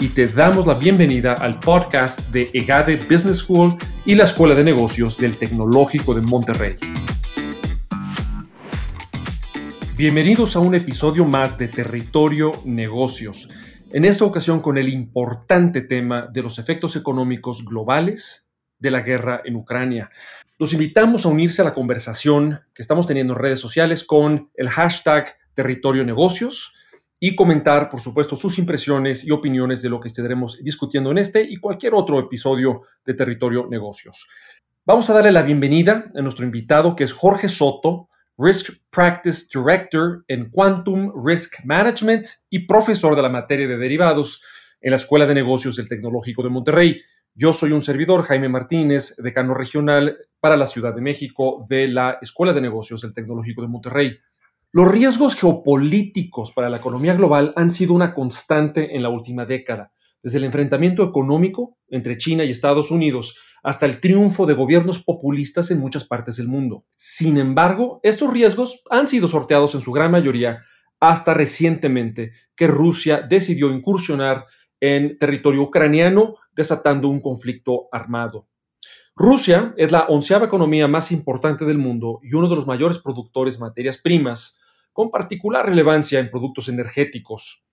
y te damos la bienvenida al podcast de EGADE Business School y la Escuela de Negocios del Tecnológico de Monterrey. Bienvenidos a un episodio más de Territorio Negocios, en esta ocasión con el importante tema de los efectos económicos globales de la guerra en Ucrania. Los invitamos a unirse a la conversación que estamos teniendo en redes sociales con el hashtag Territorio Negocios y comentar, por supuesto, sus impresiones y opiniones de lo que estaremos discutiendo en este y cualquier otro episodio de Territorio Negocios. Vamos a darle la bienvenida a nuestro invitado, que es Jorge Soto, Risk Practice Director en Quantum Risk Management y profesor de la materia de derivados en la Escuela de Negocios del Tecnológico de Monterrey. Yo soy un servidor, Jaime Martínez, decano regional para la Ciudad de México de la Escuela de Negocios del Tecnológico de Monterrey. Los riesgos geopolíticos para la economía global han sido una constante en la última década, desde el enfrentamiento económico entre China y Estados Unidos hasta el triunfo de gobiernos populistas en muchas partes del mundo. Sin embargo, estos riesgos han sido sorteados en su gran mayoría hasta recientemente que Rusia decidió incursionar en territorio ucraniano, desatando un conflicto armado. Rusia es la onceava economía más importante del mundo y uno de los mayores productores de materias primas, con particular relevancia en productos energéticos.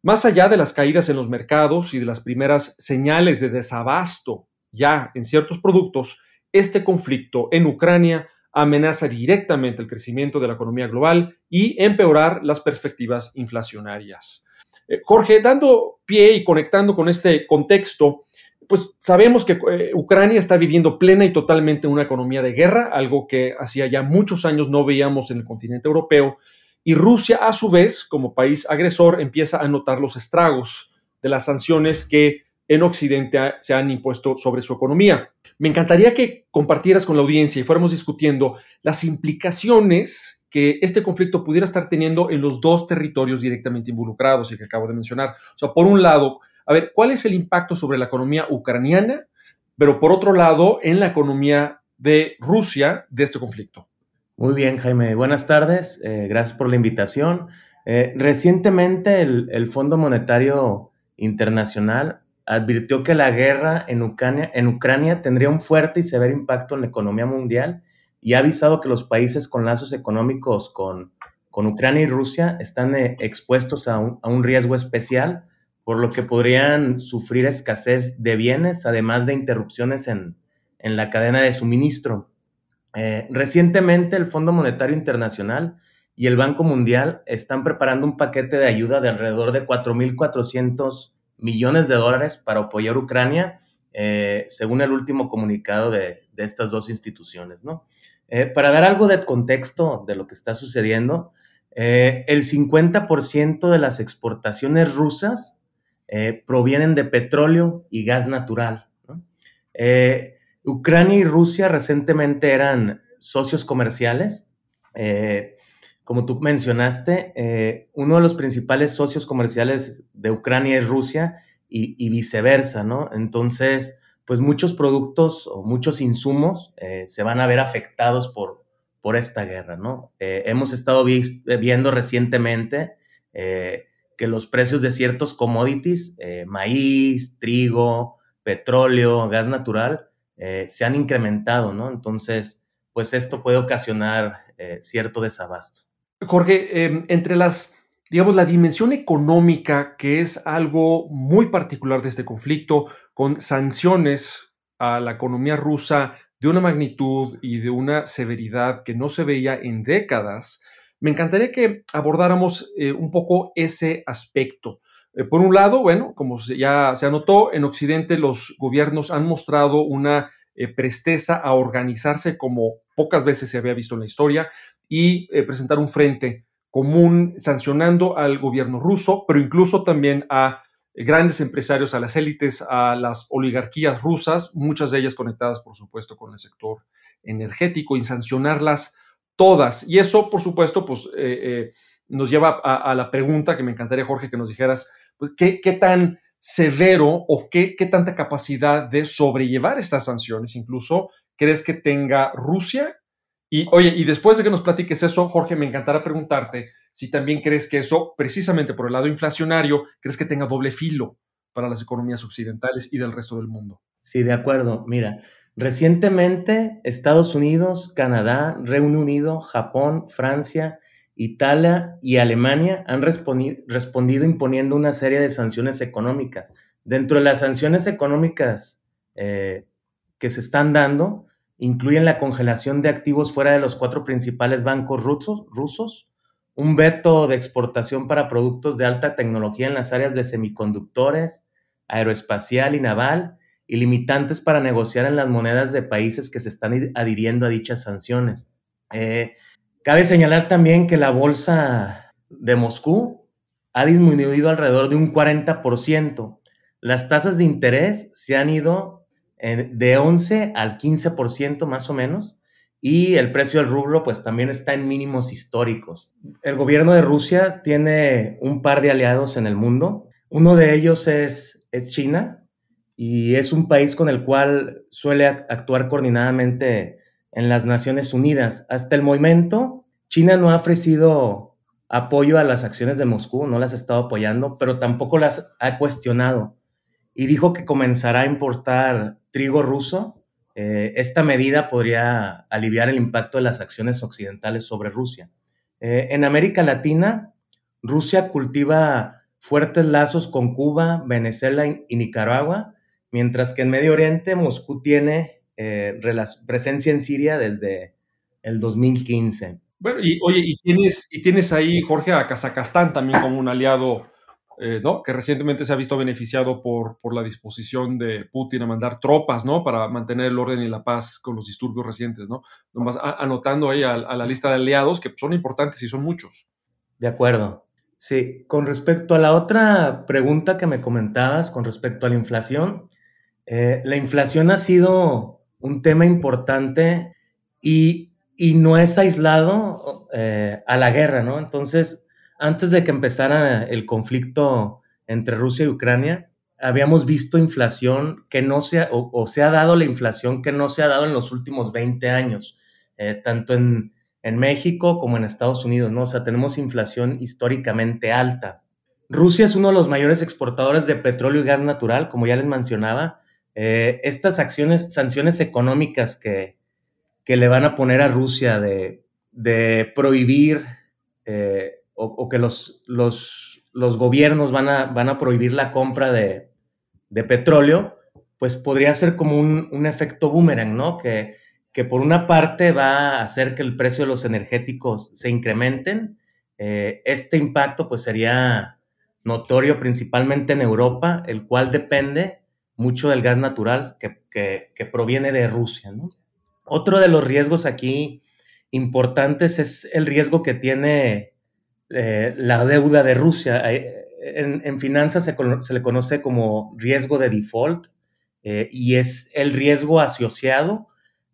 Más allá de las caídas en los mercados y de las primeras señales de desabasto ya en ciertos productos, este conflicto en Ucrania amenaza directamente el crecimiento de la economía global y empeorar las perspectivas inflacionarias. Eh, Jorge, dando pie y conectando con este contexto, pues sabemos que eh, Ucrania está viviendo plena y totalmente una economía de guerra, algo que hacía ya muchos años no veíamos en el continente europeo, y Rusia a su vez, como país agresor, empieza a notar los estragos de las sanciones que en Occidente se han impuesto sobre su economía. Me encantaría que compartieras con la audiencia y fuéramos discutiendo las implicaciones que este conflicto pudiera estar teniendo en los dos territorios directamente involucrados y que acabo de mencionar. O sea, por un lado, a ver, ¿cuál es el impacto sobre la economía ucraniana? Pero por otro lado, en la economía de Rusia de este conflicto. Muy bien, Jaime. Buenas tardes. Eh, gracias por la invitación. Eh, recientemente el, Fondo Monetario Internacional advirtió que la guerra en Ucrania, en Ucrania tendría un fuerte y severo impacto en la economía mundial y ha avisado que los países con lazos económicos con, con Ucrania y Rusia están eh, expuestos a un, a un riesgo especial por lo que podrían sufrir escasez de bienes, además de interrupciones en, la cadena de suministro. Eh, recientemente el Fondo Monetario Internacional y el Banco Mundial están preparando un paquete de ayuda de alrededor de 4.400 millones de dólares para apoyar a Ucrania, eh, según el último comunicado de, estas dos instituciones. ¿no? Eh, para dar algo de contexto de lo que está sucediendo, el 50% de las exportaciones rusas eh, provienen de petróleo y gas natural. Eh, Ucrania y Rusia recientemente eran socios comerciales. Eh, como tú mencionaste, uno de los principales socios comerciales de Ucrania es Rusia y, viceversa, ¿no? Entonces, pues muchos productos o muchos insumos se van a ver afectados por, por esta guerra, ¿no? hemos estado viendo recientemente que los precios de ciertos commodities, eh, maíz, trigo, petróleo, gas natural, eh, se han incrementado, ¿no? Entonces, pues esto puede ocasionar eh, cierto desabasto. Jorge, em, entre las, digamos, la dimensión económica, que es algo muy particular de este conflicto, con sanciones a la economía rusa de una magnitud y de una severidad que no se veía en décadas, me encantaría que abordáramos eh, un poco ese aspecto. Eh, por un lado, bueno, como ya se anotó, en Occidente los gobiernos han mostrado una eh, presteza a organizarse como pocas veces se había visto en la historia y presentar un frente común sancionando al gobierno ruso, pero incluso también a grandes empresarios, a las élites, a las oligarquías rusas, muchas de ellas conectadas, por supuesto, con el sector energético y sancionarlas todas. Y eso, por supuesto, pues eh, eh, nos lleva a, la pregunta que me encantaría, Jorge, que nos dijeras, pues, ¿qué, tan severo o qué, qué tanta capacidad de sobrellevar estas sanciones incluso crees que tenga Rusia? Y oye, y después de que nos platiques eso, Jorge, me encantará preguntarte si también crees que eso, precisamente por el lado inflacionario, crees que tenga doble filo para las economías occidentales y del resto del mundo. Sí, de acuerdo. Mira, Recientemente, Estados Unidos, Canadá, Reino Unido, Japón, Francia, Italia y Alemania han respondido imponiendo una serie de sanciones económicas. Dentro de las sanciones económicas eh, que se están dando, incluyen la congelación de activos fuera de los cuatro principales bancos rusos, rusos, un veto de exportación para productos de alta tecnología en las áreas de semiconductores, aeroespacial y naval, y limitantes para negociar en las monedas de países que se están adhiriendo a dichas sanciones. Eh, cabe señalar también que la bolsa de Moscú ha disminuido alrededor de un 40%. Las tasas de interés se han ido de 11 al 15% más o menos y el precio del rublo pues también está en mínimos históricos. El gobierno de Rusia tiene un par de aliados en el mundo. Uno de ellos es China, y es un país con el cual suele actuar coordinadamente en las Naciones Unidas. Hasta el momento, China no ha ofrecido apoyo a las acciones de Moscú, no las ha estado apoyando, pero tampoco las ha cuestionado. Y dijo que comenzará a importar trigo ruso. Eh, esta medida podría aliviar el impacto de las acciones occidentales sobre Rusia. Eh, en América Latina, Rusia cultiva fuertes lazos con Cuba, Venezuela y Nicaragua, mientras que en Medio Oriente Moscú tiene eh, presencia en Siria desde el 2015. Bueno, y oye, y tienes, y tienes ahí, Jorge, a Kazajstán también como un aliado, eh, ¿no? Que recientemente se ha visto beneficiado por, por la disposición de Putin a mandar tropas, ¿no? Para mantener el orden y la paz con los disturbios recientes, ¿no? Nomás anotando ahí a, a la lista de aliados que son importantes y son muchos. De acuerdo. Sí, con respecto a la otra pregunta que me comentabas, con respecto a la inflación, eh, la inflación ha sido un tema importante y, no es aislado eh, a la guerra, ¿no? Entonces, antes de que empezara el conflicto entre Rusia y Ucrania, habíamos visto inflación que no se ha, o, se ha dado la inflación que no se ha dado en los últimos 20 años, eh, tanto en, en México como en Estados Unidos, ¿no? O sea, tenemos inflación históricamente alta. Rusia es uno de los mayores exportadores de petróleo y gas natural, como ya les mencionaba, eh, estas acciones, sanciones económicas que, que, le van a poner a Rusia de, de prohibir eh, o, que los, los, los, gobiernos van a, van a prohibir la compra de, de petróleo, pues podría ser como un, un, efecto boomerang, ¿no? Que, que por una parte va a hacer que el precio de los energéticos se incrementen. Eh, este impacto pues sería notorio principalmente en Europa, el cual depende mucho del gas natural que, proviene de Rusia. Otro de los riesgos aquí importantes es el riesgo que tiene eh, la deuda de Rusia. En, finanzas se, le conoce como riesgo de default eh, y es el riesgo asociado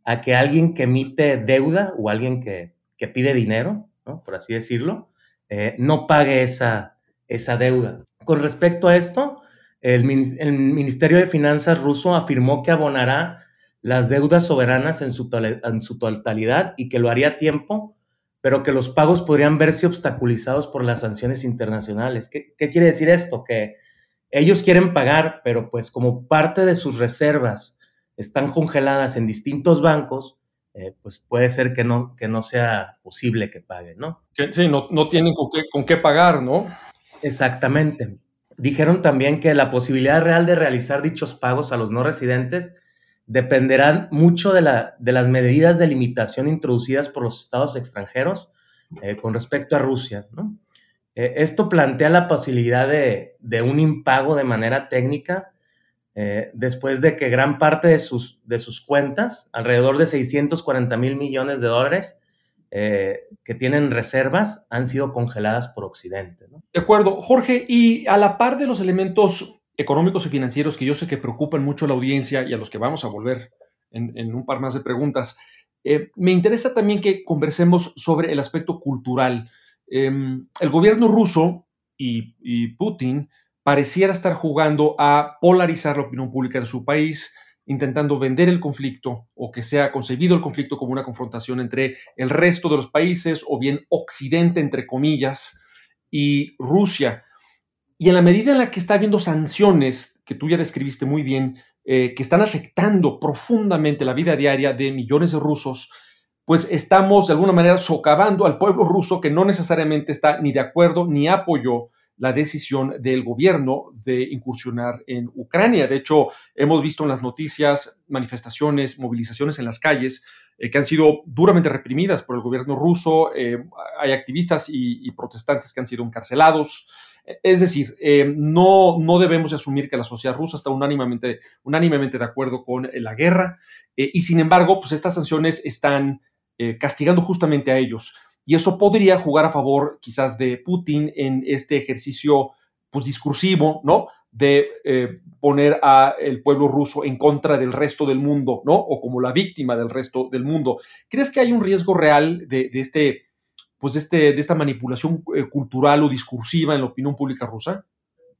a que alguien que emite deuda o alguien que, pide dinero, por así decirlo, eh, no pague esa, esa deuda. Con respecto a esto, el, Ministerio de Finanzas ruso afirmó que abonará las deudas soberanas en su, en su totalidad y que lo haría a tiempo, pero que los pagos podrían verse obstaculizados por las sanciones internacionales. ¿Qué, quiere decir esto? Que ellos quieren pagar, pero pues como parte de sus reservas están congeladas en distintos bancos, eh, pues puede ser que no, que no sea posible que paguen, ¿no? sí, no, no tienen con qué, con qué pagar, ¿no? Exactamente. Dijeron también que la posibilidad real de realizar dichos pagos a los no residentes dependerán mucho de, la, de las medidas de limitación introducidas por los estados extranjeros eh, con respecto a Rusia. Eh, esto plantea la posibilidad de, un impago de manera técnica eh, después de que gran parte de sus, de sus cuentas, alrededor de 640 mil millones de dólares, eh, que tienen reservas han sido congeladas por Occidente. De acuerdo, Jorge, y a la par de los elementos económicos y financieros que yo sé que preocupan mucho a la audiencia y a los que vamos a volver en, un par más de preguntas, eh, me interesa también que conversemos sobre el aspecto cultural. Em, el gobierno ruso y, Putin pareciera estar jugando a polarizar la opinión pública de su país, intentando vender el conflicto o que sea concebido el conflicto como una confrontación entre el resto de los países o bien Occidente, entre comillas, y Rusia. Y en la medida en la que está habiendo sanciones, que tú ya describiste muy bien, eh, que están afectando profundamente la vida diaria de millones de rusos, pues estamos de alguna manera socavando al pueblo ruso que no necesariamente está ni de acuerdo ni apoyó la decisión del gobierno de incursionar en Ucrania. De hecho, hemos visto en las noticias manifestaciones, movilizaciones en las calles eh, que han sido duramente reprimidas por el gobierno ruso. Eh, hay activistas y, protestantes que han sido encarcelados. Es decir, eh, no, no debemos asumir que la sociedad rusa está unánimemente, unánimemente de acuerdo con la guerra y sin embargo, pues estas sanciones están castigando justamente a ellos y eso podría jugar a favor quizás de Putin en este ejercicio pues, discursivo, ¿no? De eh, poner a el pueblo ruso en contra del resto del mundo, ¿no? O como la víctima del resto del mundo. ¿Crees que hay un riesgo real de, este, pues este, de esta manipulación eh, cultural o discursiva en la opinión pública rusa?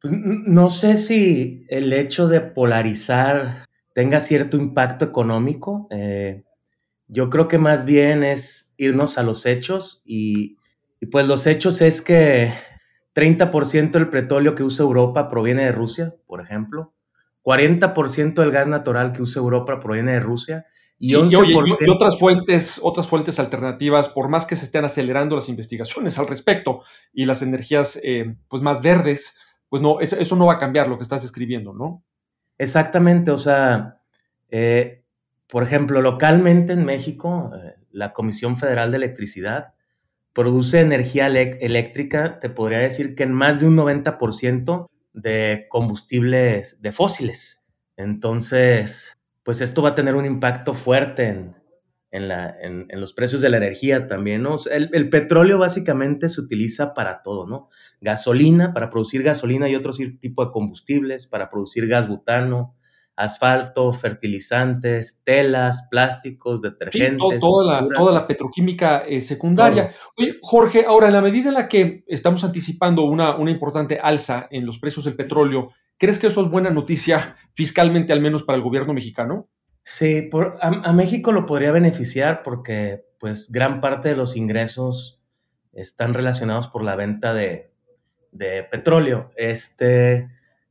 Pues, no sé si el hecho de polarizar tenga cierto impacto económico. Eh, yo creo que más bien es irnos a los hechos y, pues los hechos es que 30% del petróleo que usa Europa proviene de Rusia, por ejemplo. 40% del gas natural que usa Europa proviene de Rusia. Y, 11%... y, otras fuentes, otras fuentes alternativas, por más que se estén acelerando las investigaciones al respecto y las energías eh, pues más verdes, pues no, eso, eso, no va a cambiar lo que estás escribiendo, ¿no? Exactamente, o sea, eh, por ejemplo, localmente en México, eh, la Comisión Federal de Electricidad produce energía eléctrica, te podría decir que en más de un 90% de combustibles de fósiles. Entonces, pues esto va a tener un impacto fuerte en, los precios de la energía también. El, petróleo básicamente se utiliza para todo, ¿no? Gasolina, para producir gasolina y otros tipos de combustibles, para producir gas butano, asfalto, fertilizantes, telas, plásticos, detergentes. toda, la, petroquímica eh, secundaria. Oye, Jorge, ahora, en la medida en la que estamos anticipando una, una importante alza en los precios del petróleo, ¿crees que eso es buena noticia fiscalmente, al menos para el gobierno mexicano? Sí, a, México lo podría beneficiar porque pues gran parte de los ingresos están relacionados por la venta de, de petróleo. Este,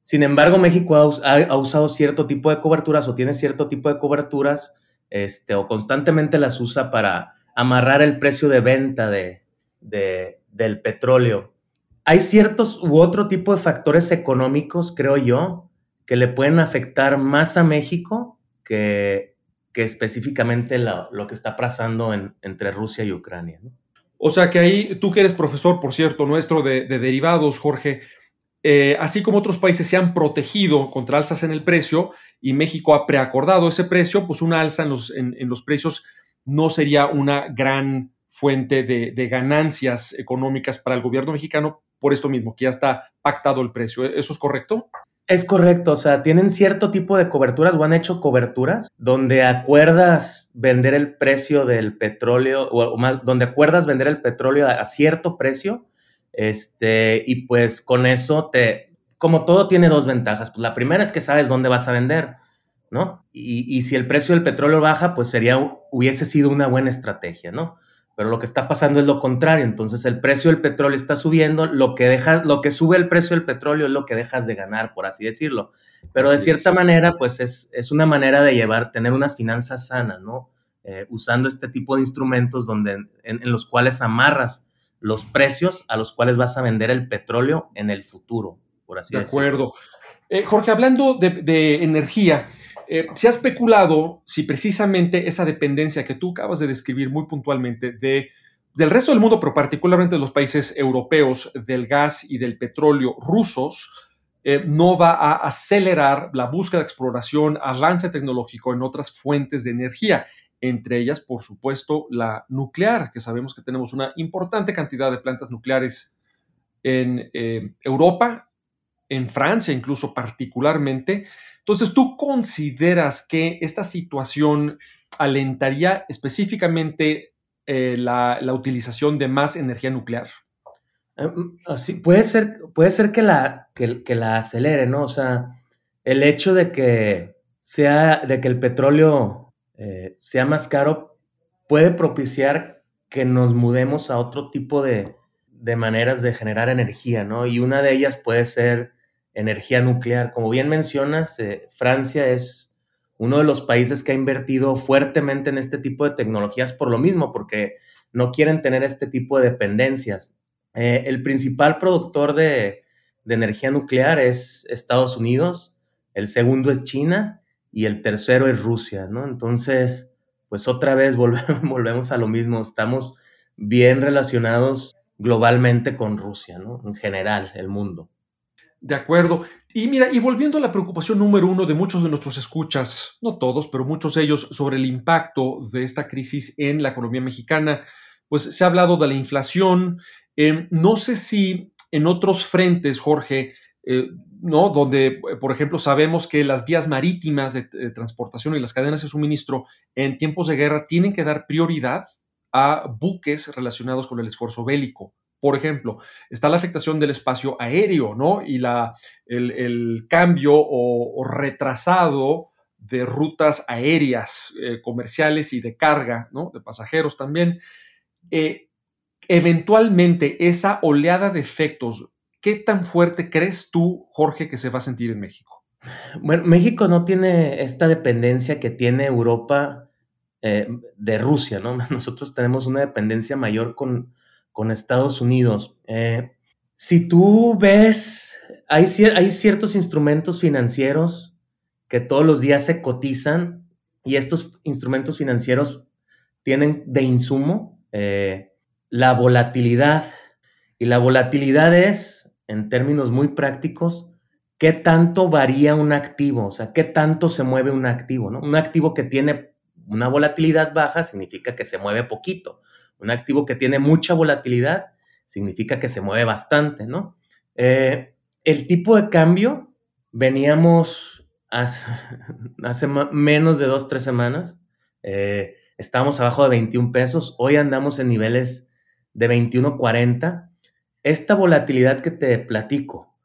sin embargo, México ha, usado cierto tipo de coberturas o tiene cierto tipo de coberturas este, o constantemente las usa para amarrar el precio de venta de, del petróleo. Hay ciertos u otro tipo de factores económicos, creo yo, que le pueden afectar más a México que, que específicamente lo, que está pasando entre Rusia y Ucrania. O sea que ahí, tú que eres profesor, por cierto, nuestro de, de derivados, Jorge, eh, así como otros países se han protegido contra alzas en el precio y México ha preacordado ese precio, pues una alza en los, en, los precios no sería una gran fuente de, ganancias económicas para el gobierno mexicano por esto mismo, que ya está pactado el precio. ¿Eso es correcto? Es correcto, o sea, tienen cierto tipo de coberturas o han hecho coberturas donde acuerdas vender el precio del petróleo, o, más, donde acuerdas vender el petróleo a cierto precio este, y pues con eso te, como todo tiene dos ventajas. Pues la primera es que sabes dónde vas a vender, ¿no? Y, si el precio del petróleo baja, pues sería, hubiese sido una buena estrategia, ¿no? Pero lo que está pasando es lo contrario. Entonces el precio del petróleo está subiendo, lo que deja, lo que sube el precio del petróleo es lo que dejas de ganar, por así decirlo. Pero de cierta manera, pues es, es, una manera de llevar, tener unas finanzas sanas, ¿no? Eh, usando este tipo de instrumentos donde, en los cuales amarras los precios a los cuales vas a vender el petróleo en el futuro, por así decirlo. De acuerdo. Eh, Jorge, hablando de, energía, eh, se ha especulado si precisamente esa dependencia que tú acabas de describir muy puntualmente de, del resto del mundo, pero particularmente de los países europeos, del gas y del petróleo rusos, eh, no va a acelerar la búsqueda de exploración, avance tecnológico en otras fuentes de energía. Entre ellas, por supuesto, la nuclear, que sabemos que tenemos una importante cantidad de plantas nucleares en eh, Europa, en Francia incluso particularmente. Entonces, ¿tú consideras que esta situación alentaría específicamente eh, la, utilización de más energía nuclear? Eh, mm, así, puede ser, puede ser que, la, que, la acelere, ¿no? O sea, el hecho de que sea, de que el petróleo eh, sea más caro puede propiciar que nos mudemos a otro tipo de, de maneras de generar energía, ¿no? Y una de ellas puede ser energía nuclear. Como bien mencionas, Francia es uno de los países que ha invertido fuertemente en este tipo de tecnologías por lo mismo, porque no quieren tener este tipo de dependencias. Eh, el principal productor de, energía nuclear es Estados Unidos, el segundo es China y el tercero es Rusia, ¿no? Entonces, pues otra vez volvemos, a lo mismo, estamos bien relacionados globalmente con Rusia, ¿no? En general, el mundo. De acuerdo. Y mira, y volviendo a la preocupación número uno de muchos de nuestros escuchas, no todos, pero muchos de ellos, sobre el impacto de esta crisis en la economía mexicana, pues se ha hablado de la inflación. Em, no sé si en otros frentes, Jorge, eh, ¿no? Donde, por ejemplo, sabemos que las vías marítimas de, transportación y las cadenas de suministro en tiempos de guerra tienen que dar prioridad a buques relacionados con el esfuerzo bélico. Por ejemplo, está la afectación del espacio aéreo, ¿no? Y la, el, cambio o, retrasado de rutas aéreas eh, comerciales y de carga, ¿no? De pasajeros también. Eh, eventualmente, esa oleada de efectos, ¿qué tan fuerte crees tú, Jorge, que se va a sentir en México? Bueno, México no tiene esta dependencia que tiene Europa eh, de Rusia, ¿no? Nosotros tenemos una dependencia mayor con, con Estados Unidos. Eh, si tú ves, hay, ciertos instrumentos financieros que todos los días se cotizan y estos instrumentos financieros tienen de insumo eh, la volatilidad. Y la volatilidad es, en términos muy prácticos, qué tanto varía un activo, o sea, qué tanto se mueve un activo, ¿no? Un activo que tiene una volatilidad baja significa que se mueve poquito. Un activo que tiene mucha volatilidad significa que se mueve bastante, ¿no? Eh, el tipo de cambio, veníamos hace, menos de dos, tres semanas, eh, estábamos abajo de 21 pesos, hoy andamos en niveles de 21.40. Esta volatilidad que te platico,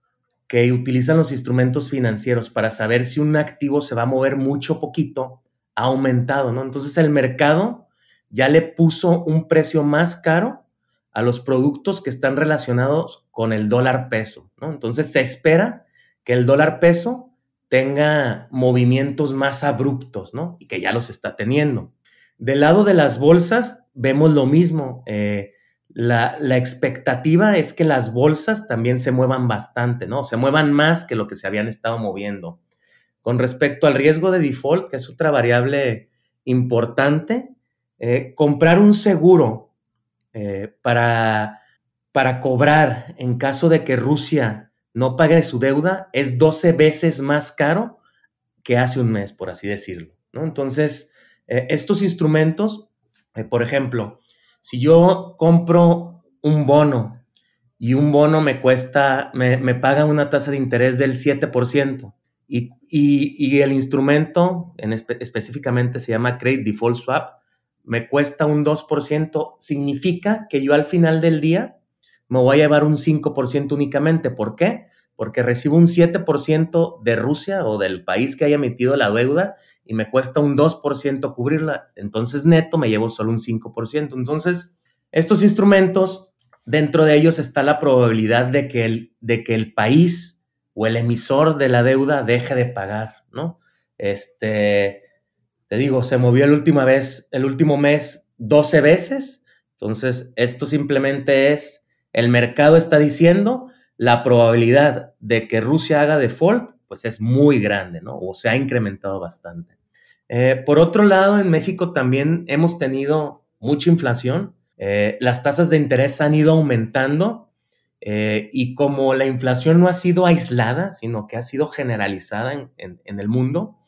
que utilizan los instrumentos financieros para saber si un activo se va a mover mucho o poquito, ha aumentado, ¿no? Entonces el mercado ya le puso un precio más caro a los productos que están relacionados con el dólar peso, ¿no? Entonces se espera que el dólar peso tenga movimientos más abruptos, ¿no? Y que ya los está teniendo. Del lado de las bolsas vemos lo mismo. Eh, la, la, expectativa es que las bolsas también se muevan bastante, ¿no? Se muevan más que lo que se habían estado moviendo. Con respecto al riesgo de default, que es otra variable importante, eh, comprar un seguro eh, para, para cobrar en caso de que Rusia no pague su deuda es 12 veces más caro que hace un mes, por así decirlo. ¿no? Entonces, eh, estos instrumentos, por ejemplo, si yo compro un bono y un bono me cuesta, me, paga una tasa de interés del 7%, y, y, el instrumento en específicamente se llama Credit Default Swap, me cuesta un 2%, significa que yo al final del día me voy a llevar un 5% únicamente. ¿Por qué? Porque recibo un 7% de Rusia o del país que haya emitido la deuda y me cuesta un 2% cubrirla. Entonces neto me llevo solo un 5%. Entonces, estos instrumentos, dentro de ellos está la probabilidad de que el, de que el país o el emisor de la deuda deje de pagar, ¿no? Este, te digo, se movió la última vez, el último mes 12 veces. Entonces, esto simplemente es, el mercado está diciendo, la probabilidad de que Rusia haga default, pues es muy grande, ¿no? O se ha incrementado bastante. Eh, por otro lado, en México también hemos tenido mucha inflación. Eh, las tasas de interés han ido aumentando eh, y como la inflación no ha sido aislada, sino que ha sido generalizada en el mundo,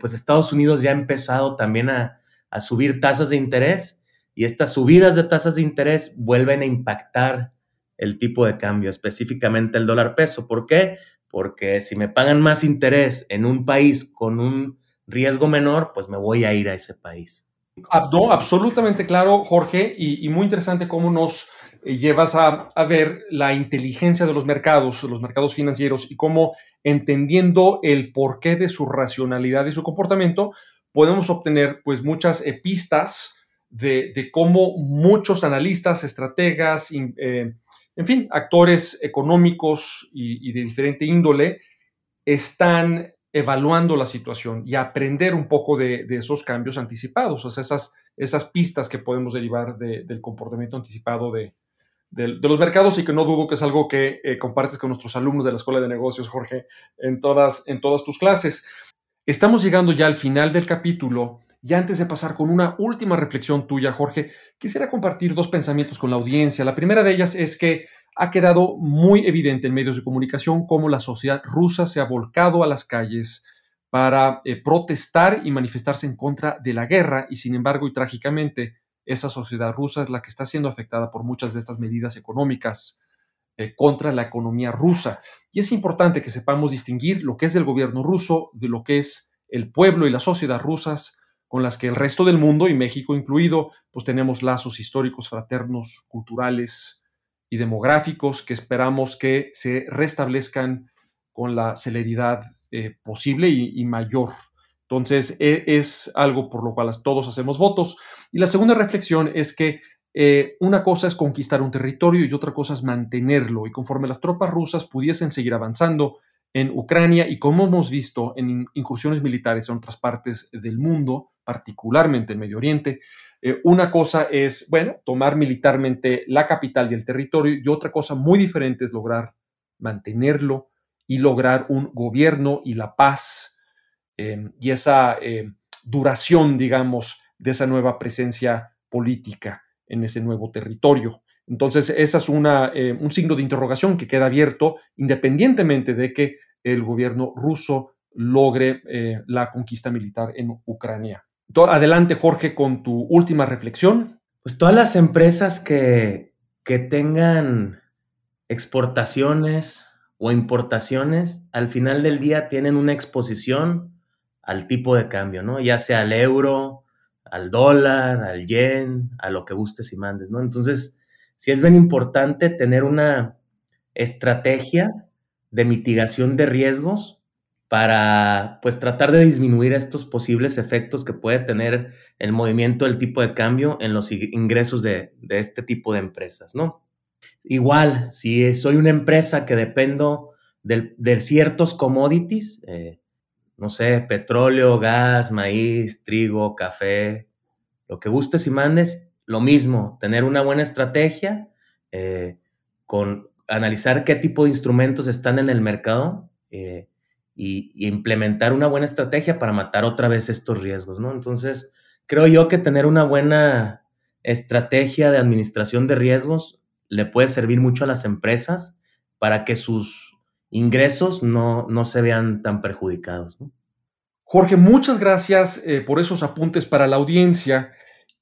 pues Estados Unidos ya ha empezado también a, a subir tasas de interés y estas subidas de tasas de interés vuelven a impactar el tipo de cambio, específicamente el dólar peso. ¿Por qué? Porque si me pagan más interés en un país con un riesgo menor, pues me voy a ir a ese país. Ah, no, absolutamente claro, Jorge, y, muy interesante cómo nos eh, llevas a, ver la inteligencia de los mercados, los mercados financieros, y cómo entendiendo el porqué de su racionalidad y su comportamiento, podemos obtener pues muchas eh, pistas de, cómo muchos analistas, estrategas, eh, en fin, actores económicos y, de diferente índole están evaluando la situación y aprender un poco de, esos cambios anticipados, o sea, esas, esas pistas que podemos derivar del comportamiento anticipado de, los mercados y que no dudo que es algo que eh, compartes con nuestros alumnos de la Escuela de Negocios, Jorge, en todas, en todas tus clases. Estamos llegando ya al final del capítulo y antes de pasar con una última reflexión tuya, Jorge, quisiera compartir dos pensamientos con la audiencia. La primera de ellas es que ha quedado muy evidente en medios de comunicación cómo la sociedad rusa se ha volcado a las calles para eh, protestar y manifestarse en contra de la guerra y sin embargo y trágicamente esa sociedad rusa es la que está siendo afectada por muchas de estas medidas económicas eh, contra la economía rusa. Y es importante que sepamos distinguir lo que es del gobierno ruso de lo que es el pueblo y la sociedad rusas con las que el resto del mundo, y México incluido, pues tenemos lazos históricos, fraternos, culturales y demográficos que esperamos que se restablezcan con la celeridad eh, posible y, mayor. Entonces, e, es algo por lo cual todos hacemos votos. Y la segunda reflexión es que eh, una cosa es conquistar un territorio y otra cosa es mantenerlo. Y conforme las tropas rusas pudiesen seguir avanzando en Ucrania y como hemos visto en incursiones militares en otras partes del mundo, particularmente en Medio Oriente. Eh, una cosa es, bueno, tomar militarmente la capital y el territorio y otra cosa muy diferente es lograr mantenerlo y lograr un gobierno y la paz em, y esa em, duración, digamos, de esa nueva presencia política en ese nuevo territorio. Entonces, esa es una, em, un signo de interrogación que queda abierto independientemente de que el gobierno ruso logre eh, la conquista militar en Ucrania. Adelante, Jorge, con tu última reflexión. Pues todas las empresas que, que tengan exportaciones o importaciones, al final del día tienen una exposición al tipo de cambio, ¿no? Ya sea al euro, al dólar, al yen, a lo que gustes y mandes, ¿no? Entonces, sí es bien importante tener una estrategia de mitigación de riesgos para pues tratar de disminuir estos posibles efectos que puede tener el movimiento del tipo de cambio en los ingresos de, este tipo de empresas, ¿no? Igual, si soy una empresa que dependo de, ciertos commodities, eh, no sé, petróleo, gas, maíz, trigo, café, lo que gustes y mandes, lo mismo, tener una buena estrategia, eh, con analizar qué tipo de instrumentos están en el mercado, eh, y, implementar una buena estrategia para matar otra vez estos riesgos, ¿no? Entonces, creo yo que tener una buena estrategia de administración de riesgos le puede servir mucho a las empresas para que sus ingresos no, no se vean tan perjudicados. Jorge, muchas gracias eh, por esos apuntes para la audiencia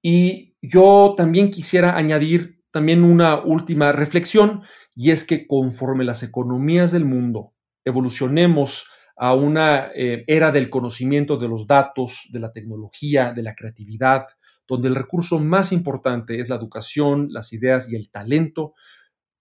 y yo también quisiera añadir también una última reflexión y es que conforme las economías del mundo evolucionemos a una eh, era del conocimiento de los datos, de la tecnología, de la creatividad, donde el recurso más importante es la educación, las ideas y el talento,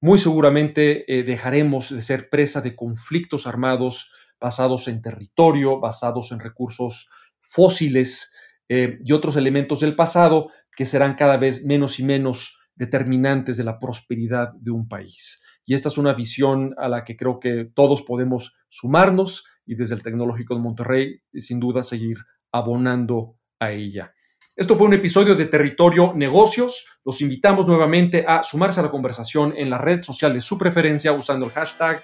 muy seguramente eh, dejaremos de ser presa de conflictos armados basados en territorio, basados en recursos fósiles eh, y otros elementos del pasado que serán cada vez menos y menos determinantes de la prosperidad de un país. Y esta es una visión a la que creo que todos podemos sumarnos y desde el Tecnológico de Monterrey, sin duda, seguir abonando a ella. Esto fue un episodio de Territorio Negocios. Los invitamos nuevamente a sumarse a la conversación en la red social de su preferencia usando el hashtag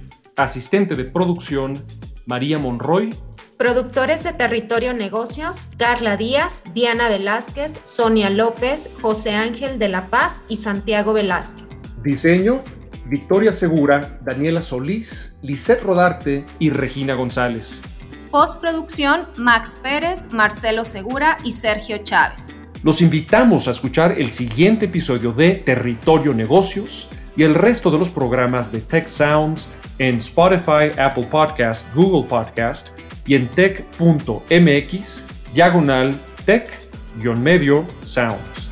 Asistente de producción, María Monroy. Productores de Territorio Negocios, Carla Díaz, Diana Velázquez, Sonia López, José Ángel de la Paz y Santiago Velázquez. Diseño, Victoria Segura, Daniela Solís, Lisette Rodarte y Regina González. Postproducción, Max Pérez, Marcelo Segura y Sergio Chávez. Los invitamos a escuchar el siguiente episodio de Territorio Negocios y el resto de los programas de Tech Sounds en Spotify, Apple Podcast, Google Podcast y en tech.mx, diagonal tech-medio sounds.